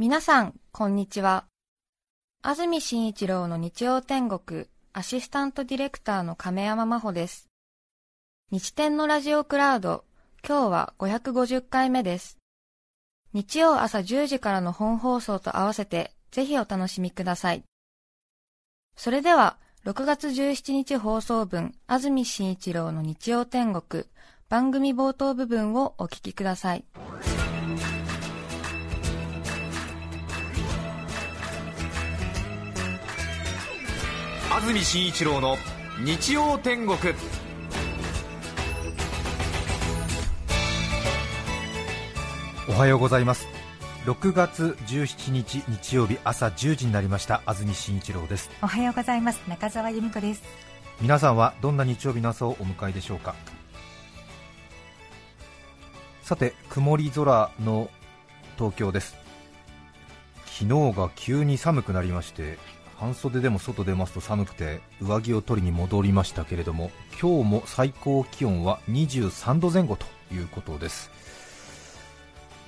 皆さん、こんにちは。安住紳一郎の日曜天国、アシスタントディレクターの亀山真帆です。日天のラジオクラウド、今日は550回目です。日曜朝10時からの本放送と合わせて、ぜひお楽しみください。それでは、6月17日放送分、安住紳一郎の日曜天国、番組冒頭部分をお聞きください。安住紳一郎の日曜天国。おはようございます。6月17日日曜日朝10時になりました。安住紳一郎です。おはようございます。中澤由美子です。皆さんはどんな日曜日の朝をお迎えでしょうか？さて曇り空の東京です。昨日が急に寒くなりまして半袖でも外出ますと寒くて上着を取りに戻りましたけれども今日も最高気温は23度前後ということです。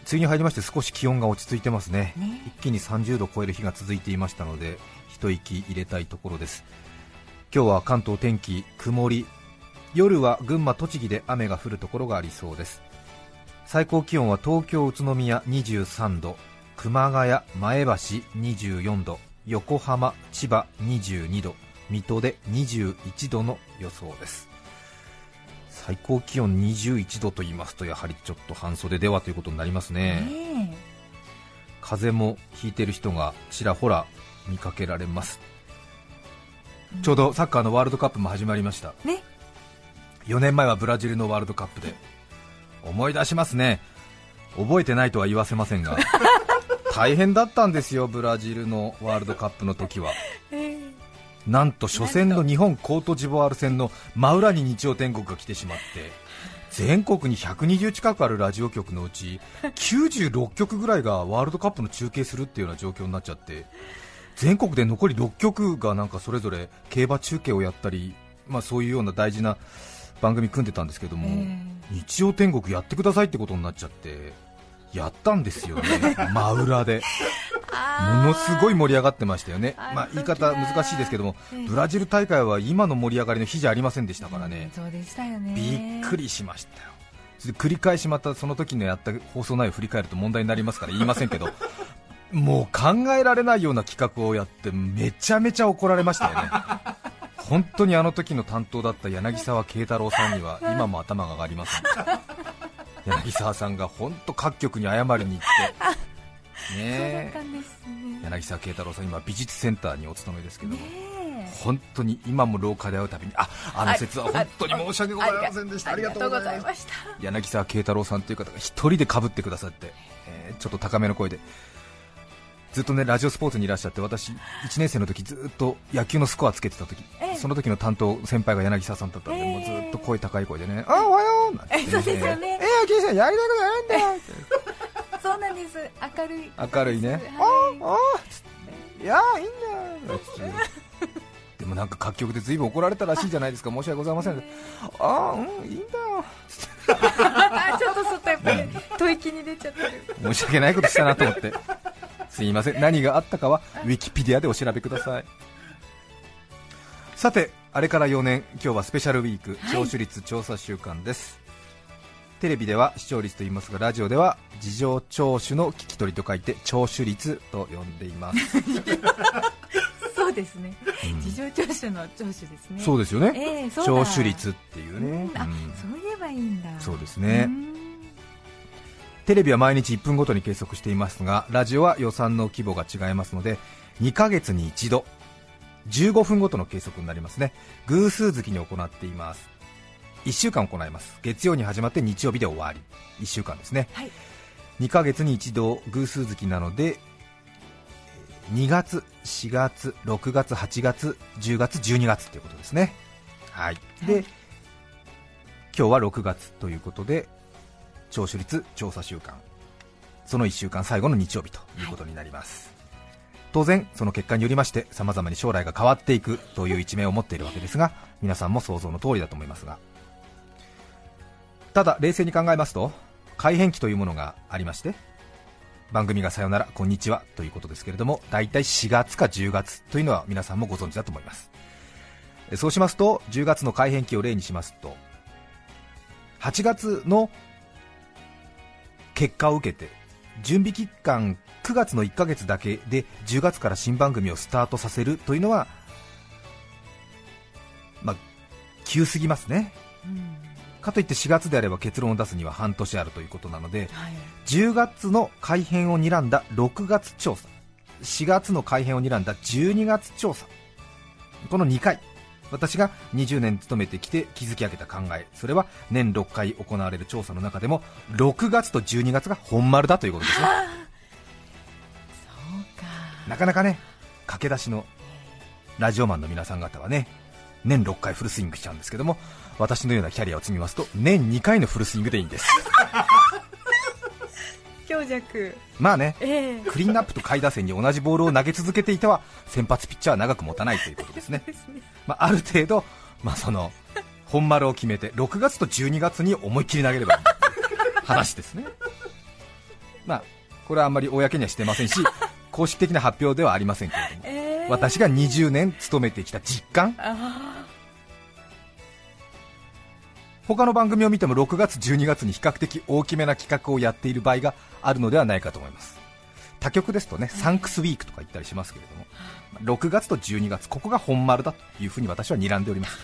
梅雨に入りまして少し気温が落ち着いてますね、ね、一気に30度を超える日が続いていましたので一息入れたいところです。今日は関東天気曇り。夜は群馬栃木で雨が降るところがありそうです。最高気温は東京宇都宮23度。熊谷前橋24度横浜、千葉22度、水戸で21度の予想です。最高気温21度と言いますとやはりちょっと半袖ではということになりますね、ね風邪もひいている人がちらほら見かけられます、うん、ちょうどサッカーのワールドカップも始まりました、ね、4年前はブラジルのワールドカップで思い出しますね。覚えてないとは言わせませんが 大変だったんですよ、ブラジルのワールドカップの時は。なんと初戦の日本コートジボワール戦の真裏に日曜天国が来てしまって全国に120近くあるラジオ局のうち96局ぐらいがワールドカップの中継するっていうような状況になっちゃって全国で残り6局がなんかそれぞれ競馬中継をやったり、まあ、そういうような大事な番組組んでたんですけども、日曜天国やってくださいってことになっちゃってやったんですよね、真裏で、ものすごい盛り上がってましたよね、まあ、言い方難しいですけども、ブラジル大会は今の盛り上がりの日じゃありませんでしたからね、そうね。びっくりしましたよ、繰り返しまたその時のやった放送内容を振り返ると問題になりますから言いませんけど、もう考えられないような企画をやって、めちゃめちゃ怒られましたよね。本当にあの時の担当だった柳沢慶太郎さんには 今も頭が上がりません柳沢さんが本当各局に謝りに行って。ね柳沢慶太郎さん今美術センターにお勤めですけども、本当に今も廊下で会うたびにああの説は本当に申し訳ございませんでした。ありがとうございました。柳沢慶太郎さんという方が一人でかぶってくださって、えー、ちょっと高めの声でずっとねラジオスポーツにいらっしゃって私1年生の時ずっと野球のスコアつけてた時、えー、その時の担当先輩が柳沢さんだったんで、えー、もうずっと声高い声でねあおはようなんて、ね、そうですよね。えー、野球さんやりたくないんだよ そうなんです。明るい。明るいね、はい、ああいやいいんだよ。でもなんか各局でずいぶん怒られたらしいじゃないですか。申し訳ございません。ああうんいいんだよ。ちょっとそっとやっぱり吐息に出ちゃってる。申し訳ないことしたなと思ってすいません。何があったかはウィキペディアでお調べください。さてあれから4年今日はスペシャルウィーク聴取率調査週間です、はい、テレビでは視聴率と言いますがラジオでは事情聴取の聞き取りと書いて聴取率と呼んでいます。そうですね、うん、事情聴取の聴取ですね。そうですよね、えー、聴取率っていうね、うん、あ、そう言えばいいんだ。そうですね、テレビは毎日1分ごとに計測していますがラジオは予算の規模が違いますので2ヶ月に一度15分ごとの計測になりますね。偶数月に行っています。1週間行います。月曜に始まって日曜日で終わり。1週間ですね、はい、2ヶ月に一度偶数月なので2月、4月、6月、8月、10月、12月ということですね。はい、で、はい、今日は6月ということで聴取率調査週間。その1週間最後の日曜日ということになります、はい、当然その結果によりましてさまざまに将来が変わっていくという一面を持っているわけですが皆さんも想像の通りだと思いますが。ただ冷静に考えますと改変期というものがありまして番組がさよならこんにちはということですけれども大体4月か10月というのは皆さんもご存知だと思います。えそうしますと10月の改編期を例にしますと8月の結果を受けて準備期間9月の1ヶ月だけで10月から新番組をスタートさせるというのはまあ急すぎますね。かといって4月であれば結論を出すには半年あるということなのではい。10月の改編を睨んだ6月調査4月の改編を睨んだ12月調査この2回私が20年勤めてきて築き上げた考えそれは年6回行われる調査の中でも6月と12月が本丸だということですね。そうか。なかなかね駆け出しのラジオマンの皆さん方はね年6回フルスイングしちゃうんですけども私のようなキャリアを積みますと年2回のフルスイングでいいんです強弱。まあねええ。クリーンアップと下位打線に同じボールを投げ続けていては先発ピッチャーは長く持たないということですね、ですね。まあ、ある程度、まあ、その本丸を決めて6月と12月に思いっきり投げればいい話ですね、まあ、これはあんまり公にはしてませんし公式的な発表ではありませんけれども。ええ。私が20年勤めてきた実感他の番組を見ても6月、12月に比較的大きめな企画をやっている場合があるのではないかと思います。他局ですとね、サンクスウィークとか言ったりしますけれども6月と12月、ここが本丸だというふうに私は睨んでおります。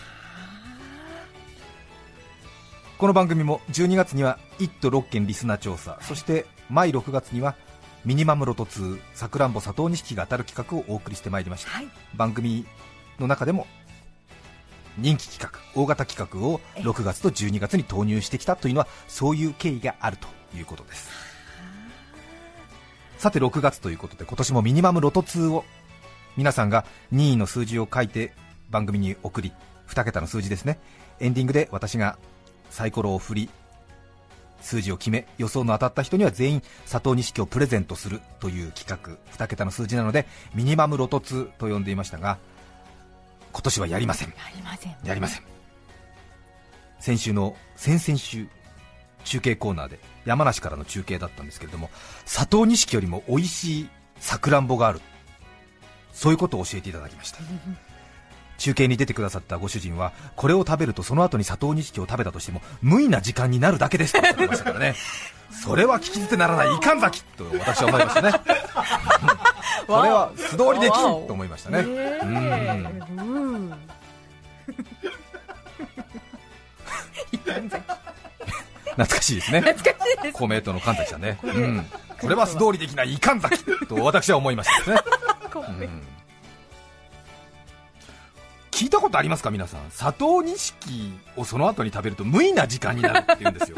この番組も12月には1都6県リスナー調査、そして毎6月にはミニマムロト2さくらんぼ佐藤錦が当たる企画をお送りしてまいりました、はい。番組の中でも人気企画大型企画を6月と12月に投入してきたというのはそういう経緯があるということです。さて6月ということで今年もミニマムロト2を皆さんが任意の数字を書いて番組に送り2桁の数字ですね。エンディングで私がサイコロを振り数字を決め予想の当たった人には全員佐藤錦をプレゼントするという企画2桁の数字なのでミニマムロト2と呼んでいましたが今年はやりません。やりません。やりません。先週の先々週中継コーナーで山梨からの中継だったんですけれども佐藤錦よりも美味しいさくらんぼがある。そういうことを教えていただきました。中継に出てくださったご主人はこれを食べるとその後に佐藤錦を食べたとしても無意な時間になるだけですとおっしゃってましたからね。それは聞き捨てならないいかんざきと私は思いましたね これは素通りできんと思いましたね、うんうん。懐かしいですね。懐かしいです。公明党の神崎さんね、うん、これは素通りできないいかんざきと私は思いましたですね、うん。聞いたことありますか皆さん？佐藤錦をその後に食べると無意な時間になるって言うんですよ。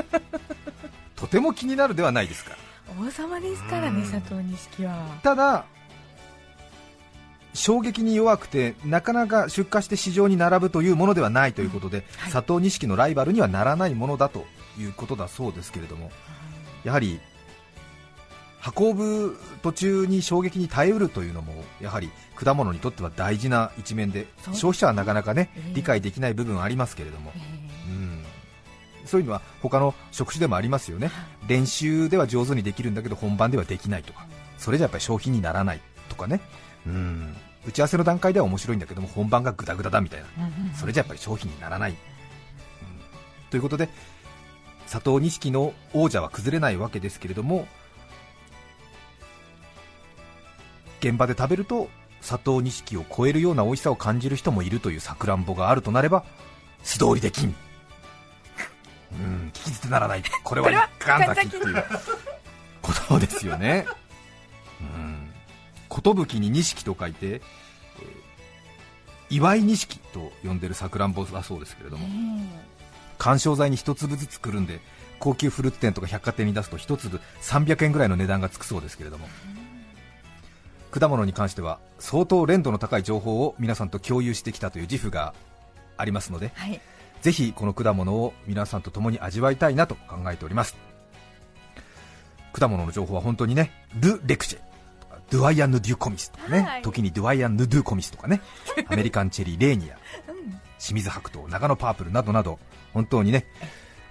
とても気になるではないですか。王様ですからね佐藤錦は。ただ衝撃に弱くてなかなか出荷して市場に並ぶというものではないということで、はい。佐藤錦のライバルにはならないものだということだそうですけれどもやはり運ぶ途中に衝撃に耐えうるというのもやはり果物にとっては大事な一面で消費者はなかなかね、ええ。理解できない部分はありますけれども。え、うん、そういうのは他の職種でもありますよね。練習では上手にできるんだけど本番ではできないとか。それじゃやっぱり商品にならないとかね、うん、打ち合わせの段階では面白いんだけども本番がグダグダだみたいな。それじゃやっぱり商品にならない、うん。ということで佐藤錦の王者は崩れないわけですけれども現場で食べると佐藤錦を超えるような美味しさを感じる人もいるというさくらんぼがあるとなれば素通りできんうん聞き捨てならない。これは一貫咲きっていうことですよね。うん寿に錦と書いて、祝い錦と呼んでるさくらんぼだそうですけれども、緩衝材に一粒ずつくるんで高級フルーツ店とか百貨店に出すと一粒300円ぐらいの値段がつくそうですけれども果物に関しては相当連度の高い情報を皆さんと共有してきたという自負がありますのではいぜひこの果物を皆さんと共に味わいたいなと考えております果物の情報は本当にねル・レクチェドゥアイアンヌ・デュ・コミスとかね、はい。時にドゥアイアンヌ・ドゥ・コミスとかね アメリカンチェリー・レーニアうん。清水白桃長野パープルなどなど本当にね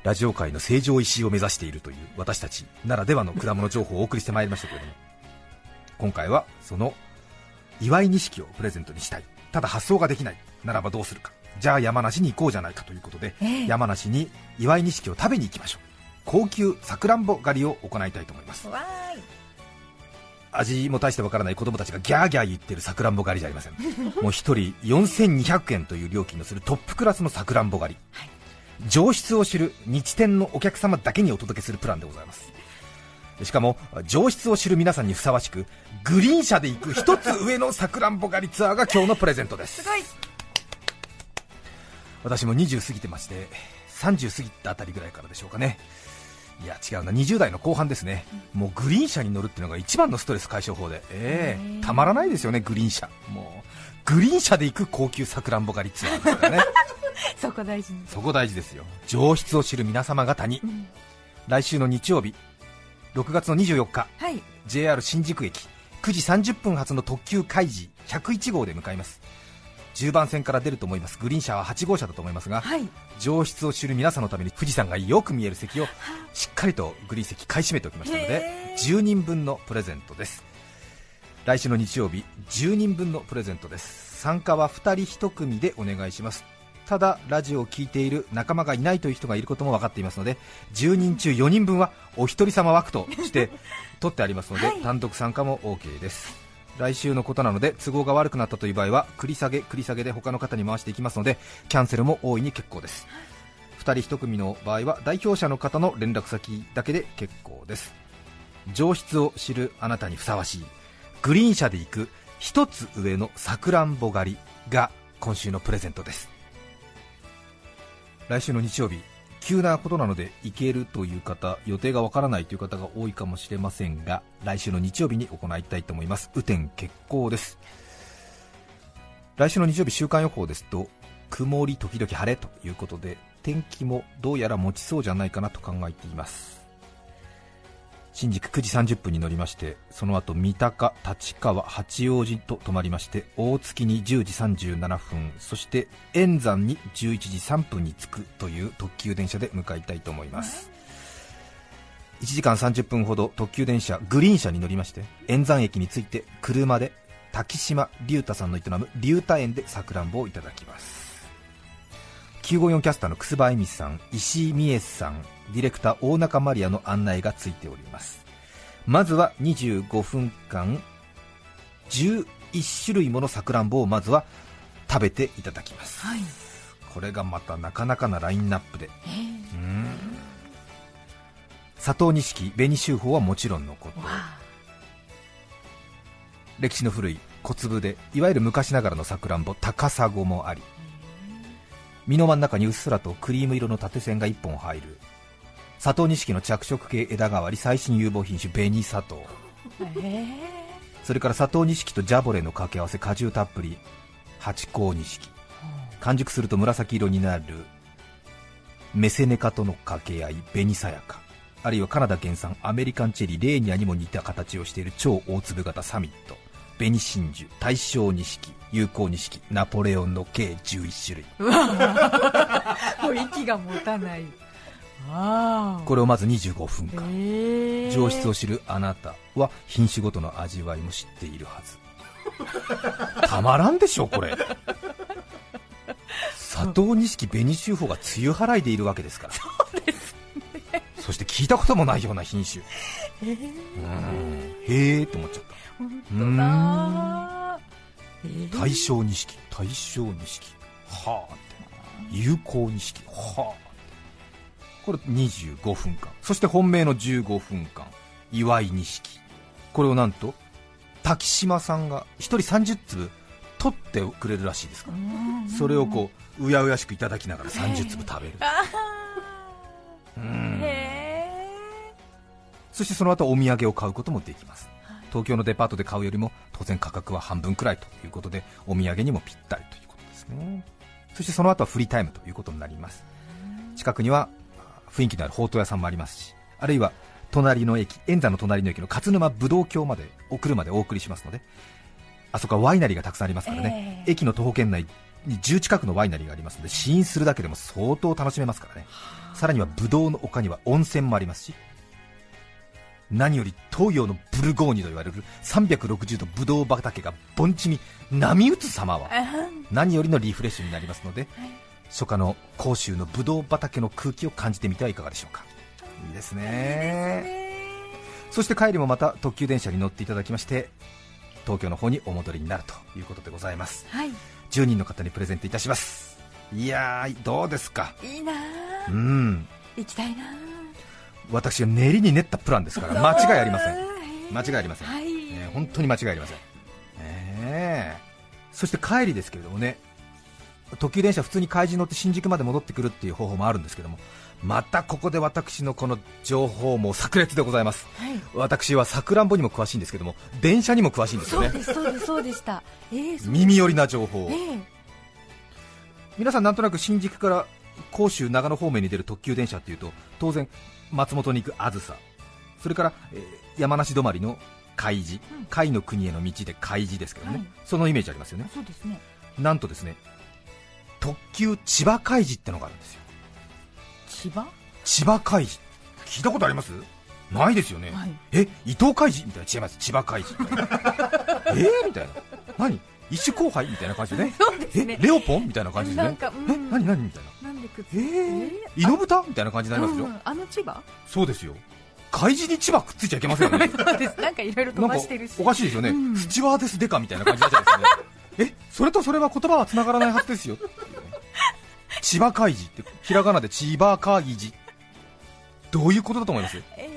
ラジオ界の成城石井を目指しているという私たちならではの果物情報をお送りしてまいりましたけれども今回はその祝い錦をプレゼントにしたい。ただ発送ができないならばどうするか。じゃあ山梨に行こうじゃないかということで、ええ。山梨に祝い錦を食べに行きましょう。高級さくらんぼ狩りを行いたいと思います味も大してわからない子供たちがギャーギャー言ってるさくらんぼ狩りじゃありません。もう一人4200円という料金のするトップクラスのさくらんぼ狩り、上質を知る日天のお客様だけにお届けするプランでございます。しかも上質を知る皆さんにふさわしくグリーン車で行く一つ上のさくらんぼ狩りツアーが今日のプレゼントです。すごい。私も20過ぎてまして30過ぎたあたりぐらいからでしょうかねいや違うな。20代の後半ですね、もうグリーン車に乗るっていうのが一番のストレス解消法で、ええ。へえたまらないですよね、グリーン車、もうグリーン車で行く高級さくらんぼ狩りツアーですからね、そこ大事にそこ大事ですよ、上質を知る皆様方に、ん。来週の日曜日、6月の24日、はい。JR 新宿駅9時30分発の特急カイジ101号で向かいます。10番線から出ると思います。グリーン車は8号車だと思いますが、はい。上質を知る皆さんのために富士山がよく見える席をしっかりとグリーン席買い占めておきましたのでへー10人分のプレゼントです。来週の日曜日10人分のプレゼントです。参加は2人1組でお願いします。ただラジオを聞いている仲間がいないという人がいることも分かっていますので10人中4人分はお一人様枠として取ってありますので、はい。単独参加も OK です来週のことなので都合が悪くなったという場合は繰り下げ繰り下げで他の方に回していきますのでキャンセルも大いに結構です。2人1組の場合は代表者の方の連絡先だけで結構です。上質を知るあなたにふさわしいグリーン車で行く一つ上のさくらんぼ狩りが今週のプレゼントです。来週の日曜日急なことなので行けるという方予定がわからないという方が多いかもしれませんが来週の日曜日に行いたいと思います。雨天決行です。来週の日曜日週間予報ですと曇り時々晴れということで天気もどうやら持ちそうじゃないかなと考えています。新宿9時30分に乗りましてその後三鷹、立川、八王子と止まりまして大月に10時37分そして円山に11時3分に着くという特急電車で向かいたいと思います。1時間30分ほど特急電車グリーン車に乗りまして円山駅に着いて車で滝島龍太さんの営む龍太園でさくらんぼをいただきます。954キャスターの楠葉恵美さん石井美恵さんディレクター大中マリアの案内がついております。まずは25分間11種類ものさくらんぼをまずは食べていただきます、はい。これがまたなかなかなラインナップで。えーうん。佐藤錦紅秀峰はもちろんのこと。歴史の古い小粒でいわゆる昔ながらのさくらんぼ高砂もあり。実の真ん中にうっすらとクリーム色の縦線が1本入る佐藤錦の着色系枝代わり最新有望品種紅砂糖。え。それから佐藤錦とジャボレの掛け合わせ果汁たっぷり八甲錦。完熟すると紫色になるメセネカとの掛け合い紅さやか。あるいはカナダ原産アメリカンチェリーレーニアにも似た形をしている超大粒型サミット。紅真珠大正錦有効錦ナポレオンの計11種類。ー もう息が持たないこれをまず25分間。えー。上質を知るあなたは品種ごとの味わいも知っているはず。たまらんでしょこれ。佐藤錦紅秀峰が梅雨払いでいるわけですから。そして聞いたこともないような品種。えー。うん。へえと思っちゃっ本当だ。えー。た大正錦大正錦。はあって。有効錦。はあこれ25分間。そして本命の15分間。祝い錦。これをなんと滝島さんが1人30粒取ってくれるらしいですから。うんそれをこううやうやしくいただきながら30粒食べる。あうーん。へそしてその後お土産を買うこともできます。東京のデパートで買うよりも当然価格は半分くらいということでお土産にもぴったりということですね。そしてその後はフリータイムということになります。近くにはあ雰囲気のあるほうとう屋さんもありますしあるいは隣の駅円山の隣の駅の勝沼ぶどう郷までお車でお送りしますのであそこはワイナリーがたくさんありますからね、ええ。駅の徒歩圏内に10近くのワイナリーがありますので試飲するだけでも相当楽しめますからね。さらにはブドウの丘には温泉もありますし何より東洋のブルゴーニュと言われる360度ブドウ畑が盆地に波打つ様は何よりのリフレッシュになりますので、初夏の甲州のブドウ畑の空気を感じてみてはいかがでしょうか。いいですね。そして帰りもまた特急電車に乗っていただきまして東京の方にお戻りになるということでございます。はい。10人の方にプレゼントいたします。いやーどうですか？いいなうーん。行きたいなー。私が練りに練ったプランですから間違いありません。間違いありません、はい、えー本当に間違いありません、えー。そして帰りですけれどもね特急電車普通に海事乗って新宿まで戻ってくるっていう方法もあるんですけどもまたここで私のこの情報も炸裂でございます。はい。私はさくらんぼにも詳しいんですけども電車にも詳しいんですよね。そうですそうですそうでした。えー、耳寄りな情報を。ええ。皆さんなんとなく新宿から甲州長野方面に出る特急電車っていうと当然松本に行くあずさ。それから、えー山梨止まりの海事うん。海の国への道で海事ですけどね、はい。そのイメージありますよね。そうですね。なんとですね特急千葉海事ってのがあるんですよ。千葉？千葉海事聞いたことあります？ないですよね、はい。え伊藤海事みたいな。違います。千葉海事みたいなえー？みたいな。何？一種後輩？みたいな感じでね。ね。えレオポン？みたいな感じでね。うん。え何？何？みたいな。なんでくっつえー、イノブタみたいな感じになりますよ、うんあの千葉？そうですよ。海事に千葉くっついちゃいけませんよね。そうです。なんかいろいろ飛ばしてるし。おかしいですよね、うん。スチュワーデスデカみたいな感じになっちゃうんですよね。えそれとそれは言葉は繋がらないはずですよ千葉海事ってひらがなで千葉海事。どういうことだと思います？え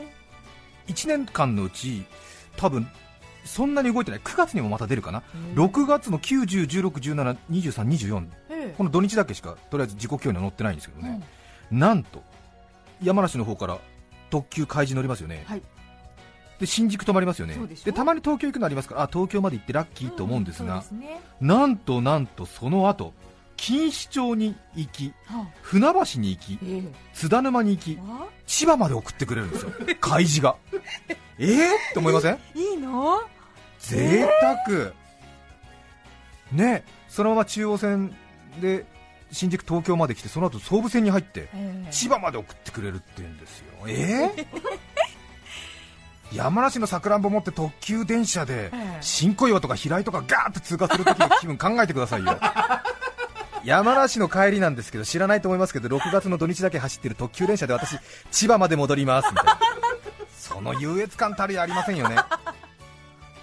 1年間のうち多分そんなに動いてない。9月にもまた出るかな、うん。6月の9、10、16、17、23、24ーえこの土日だけしかとりあえず時刻表には載ってないんですけどえね、なんと山梨の方から特急海事乗りますよね、はい。で新宿止まりますよね。でたまに東京行くのありますからあ東京まで行ってラッキーと思うんですが、そうですね。なんとなんとその後錦糸町に行きはあ。船橋に行きえ津田沼に行き千葉まで送ってくれるんですよ海事が。えーって思いません？いいの？贅沢。ねそのまま中央線で新宿東京まで来てその後総武線に入ってええ。千葉まで送ってくれるって言うんですよ。えー 山梨のさくらんぼ持って特急電車でええ。新小岩とか平井とかガーッと通過するときの気分考えてくださいよ山梨の帰りなんですけど知らないと思いますけど6月の土日だけ走ってる特急電車で私千葉まで戻りますみたいなその優越感たるやありませんよね。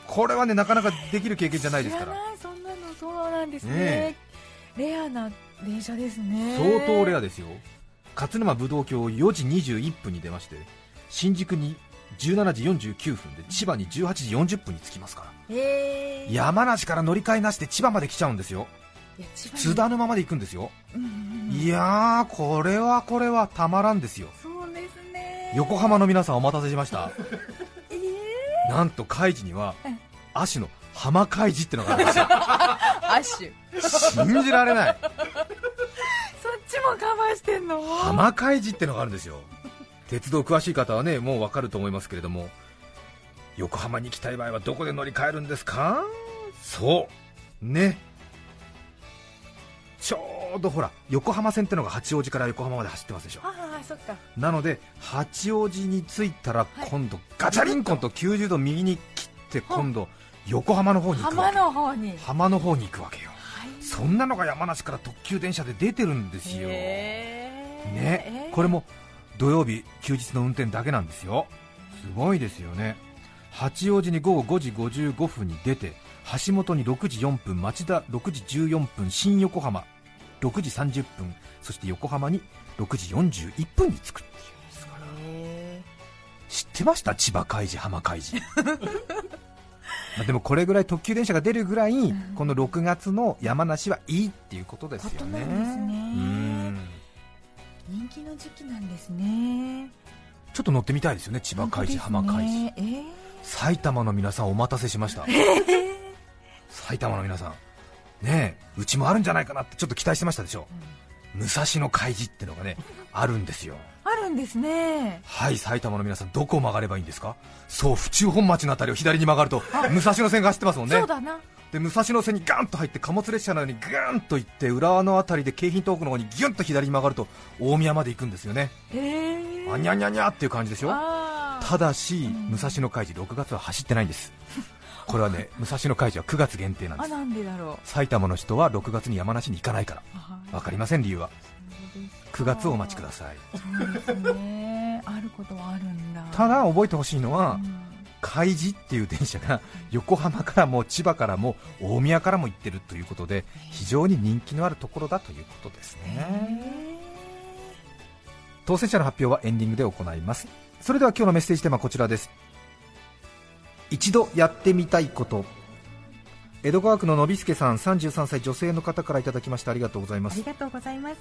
これはねなかなかできる経験じゃないですから。そんなのそうなんですね。ねレアな電車ですね。相当レアでですよ。勝沼武道橋4時21分に出まして新宿に17時49分で千葉に18時40分に着きますから。ええ。山梨から乗り換えなしで千葉まで来ちゃうんですよ津田沼まで行くんですよ。うんうんうん。いやーこれはこれはたまらんですよ。そうですね。横浜の皆さんお待たせしました。ええなんと海事にはうん足の浜海事ってのがあるんですよ。信じられない。そっちもカバーしてんの？浜海事ってのがあるんですよ。鉄道詳しい方はねもうわかると思いますけれども。横浜に行きたい場合はどこで乗り換えるんですか？そう。ねちょうどほら横浜線ってのが八王子から横浜まで走ってますでしょ。ああそっか。なので八王子に着いたらはい。今度ガチャリンコンと90度右に切って今度横浜の方に行くわ浜けの方に。浜の方に行くわけよ。はい。そんなのが山梨から特急電車で出てるんですよ、ね。えー。これも土曜日休日の運転だけなんですよ。すごいですよね。八王子に午後5時55分に出て橋本に6時4分町田6時14分新横浜6時30分そして横浜に6時41分に着くっていうんですからへ知ってました？千葉海事浜海事。まあでもこれぐらい特急電車が出るぐらい、ん。この6月の山梨はいいっていうことですよね。ね。人気の時期なんですね。ちょっと乗ってみたいですよね千葉海事、浜海事。事えー。埼玉の皆さんお待たせしました 埼玉の皆さん。ねえうちもあるんじゃないかなってちょっと期待してましたでしょ武蔵野海事ってのがね あるんですよ。あるんですね。はい埼玉の皆さんどこを曲がればいいんですか？そう府中本町のあたりを左に曲がると武蔵野線が走ってますもんね。そうだな。で武蔵野線にガンと入って貨物列車のようにグーンと行って浦和の辺りで京浜東北の方にギュンと左に曲がると大宮まで行くんですよね。あにゃにゃにゃっていう感じでしょ？ただし武蔵野海事6月は走ってないんですこれはね武蔵野海事は9月限定なんです。あなんでだろう。埼玉の人は6月に山梨に行かないから。あわかりません理由は。そうですか。9月をお待ちください。そうですね。あることはあるんだ。ただ覚えてほしいのはうん。海事っていう電車が横浜からも千葉からも大宮からも行ってるということで非常に人気のあるところだということですね。当選者の発表はエンディングで行います。それでは今日のメッセージテーマはこちらです一度やってみたいこと。江戸川区ののびすけさん33歳女性の方からいただきました。ありがとうございます。ありがとうございます。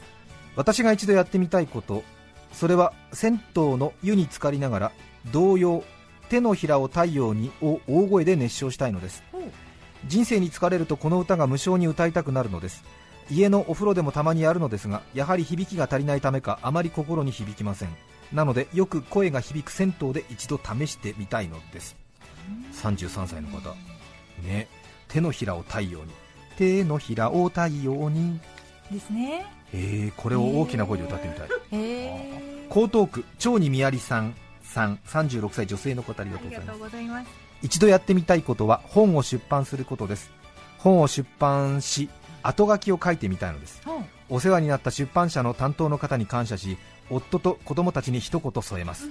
私が一度やってみたいこと。それは銭湯の湯に浸かりながら童謡手のひらを太陽にを大声で熱唱したいのです。人生に疲れるとこの歌が無性に歌いたくなるのです。家のお風呂でもたまにやるのですがやはり響きが足りないためかあまり心に響きません。なのでよく声が響く銭湯で一度試してみたいのです33歳の方。ね。手のひらを太陽に。手のひらを太陽に。ですね。えー、これを大きな声で歌ってみたい。へえ江東区長にみやりさんさん。36歳女性の方ありがありがととうございます。一度やってみたいことは本を出版することです。本を出版し後書きを書いてみたいのです。お世話になった出版社の担当の方に感謝し夫と子供たちに一言添えます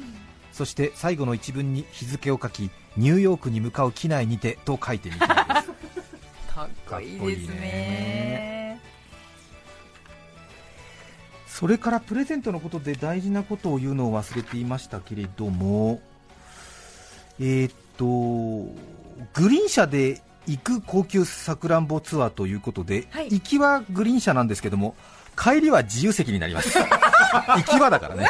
そして最後の一文に日付を書きニューヨークに向かう機内にてと書いてみたいです。かっこいいですね。それからプレゼントのことで大事なことを言うのを忘れていましたけれどもえーっとグリーン車で行く高級さくらんぼツアーということで、はい。行きはグリーン車なんですけども帰りは自由席になります。行きはだからね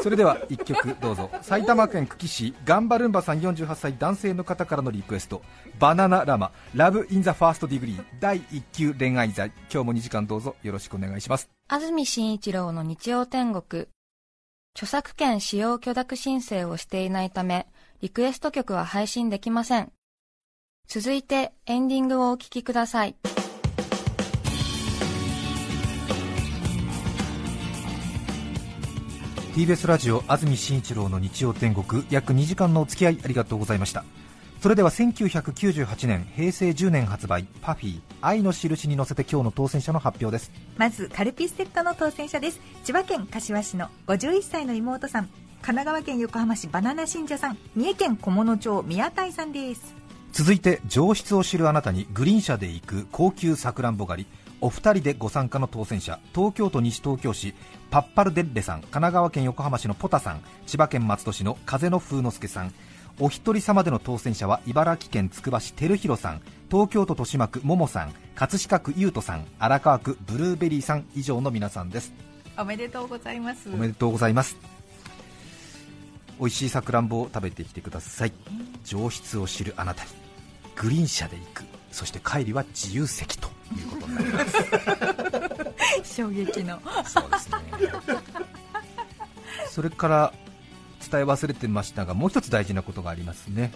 それでは1曲どうぞ埼玉県久喜市ガンバルンバさん48歳男性の方からのリクエストバナナラマ Love in the First Degree 第1級恋愛罪今日も2時間どうぞよろしくお願いします安住紳一郎の日曜天国。著作権使用許諾申請をしていないため、リクエスト曲は配信できません。続いてエンディングをお聴きください。TBS ラジオ安住紳一郎の日曜天国。約2時間のお付き合いありがとうございました。それでは1998年平成10年発売パフィー愛の印に乗せて今日の当選者の発表です。まずカルピスセットの当選者です。千葉県柏市の51歳の妹さん。神奈川県横浜市バナナ信者さん。三重県菰野町宮台さんです。続いて上質を知るあなたにグリーン車で行く高級さくらんぼ狩りお二人でご参加の当選者東京都西東京市パッパルデッレさん神奈川県横浜市のポタさん千葉県松戸市の風の風之助さん。お一人様での当選者は茨城県つくば市照弘さん東京都豊島区桃さん葛飾区優斗さん荒川区ブルーベリーさん以上の皆さんです。おめでとうございます。おめでとうございます。美味しいさくらんぼを食べてきてください。上質を知るあなたにグリーン車で行く。そして帰りは自由席ということになります。衝撃の。そうですね。それから伝え忘れてましたがもう一つ大事なことがありますね。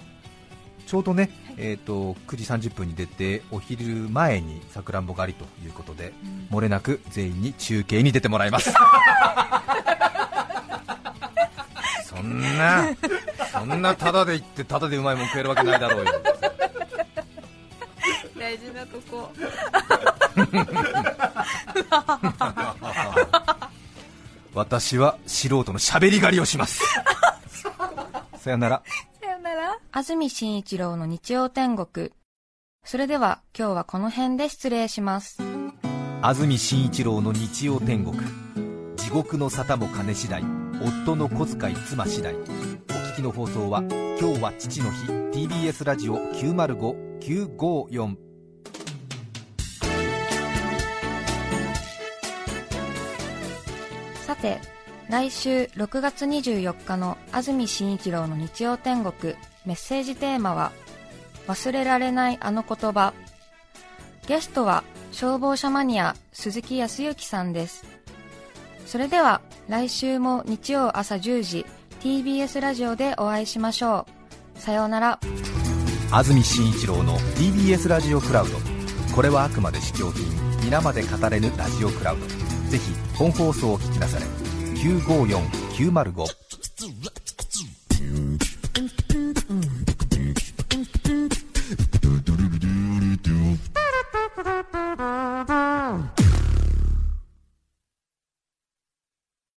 ちょうどね、えー、と9時30分に出てお昼前にさくらんぼ狩りということで、漏れなく全員に中継に出てもらいます。そんなそんなタダで行ってタダでうまいもん食えるわけないだろうよ。大事なとこ 私は素人のしゃべり狩りをします。さよなら。さよなら。安住紳一郎の日曜天国。それでは今日はこの辺で失礼します。安住紳一郎の日曜天国。地獄の沙汰も金次第夫の小遣い妻次第。お聞きの放送は今日は父の日。TBS ラジオ905954さて来週6月24日の安住紳一郎の日曜天国メッセージテーマは「忘れられないあの言葉」ゲストは消防車マニア鈴木康之さんです。それでは来週も日曜朝10時 TBS ラジオでお会いしましょう。さようなら。安住紳一郎の TBS ラジオクラウド。これはあくまで試供品。皆まで語れぬラジオクラウド。ぜひ本放送を聞きなされ954-905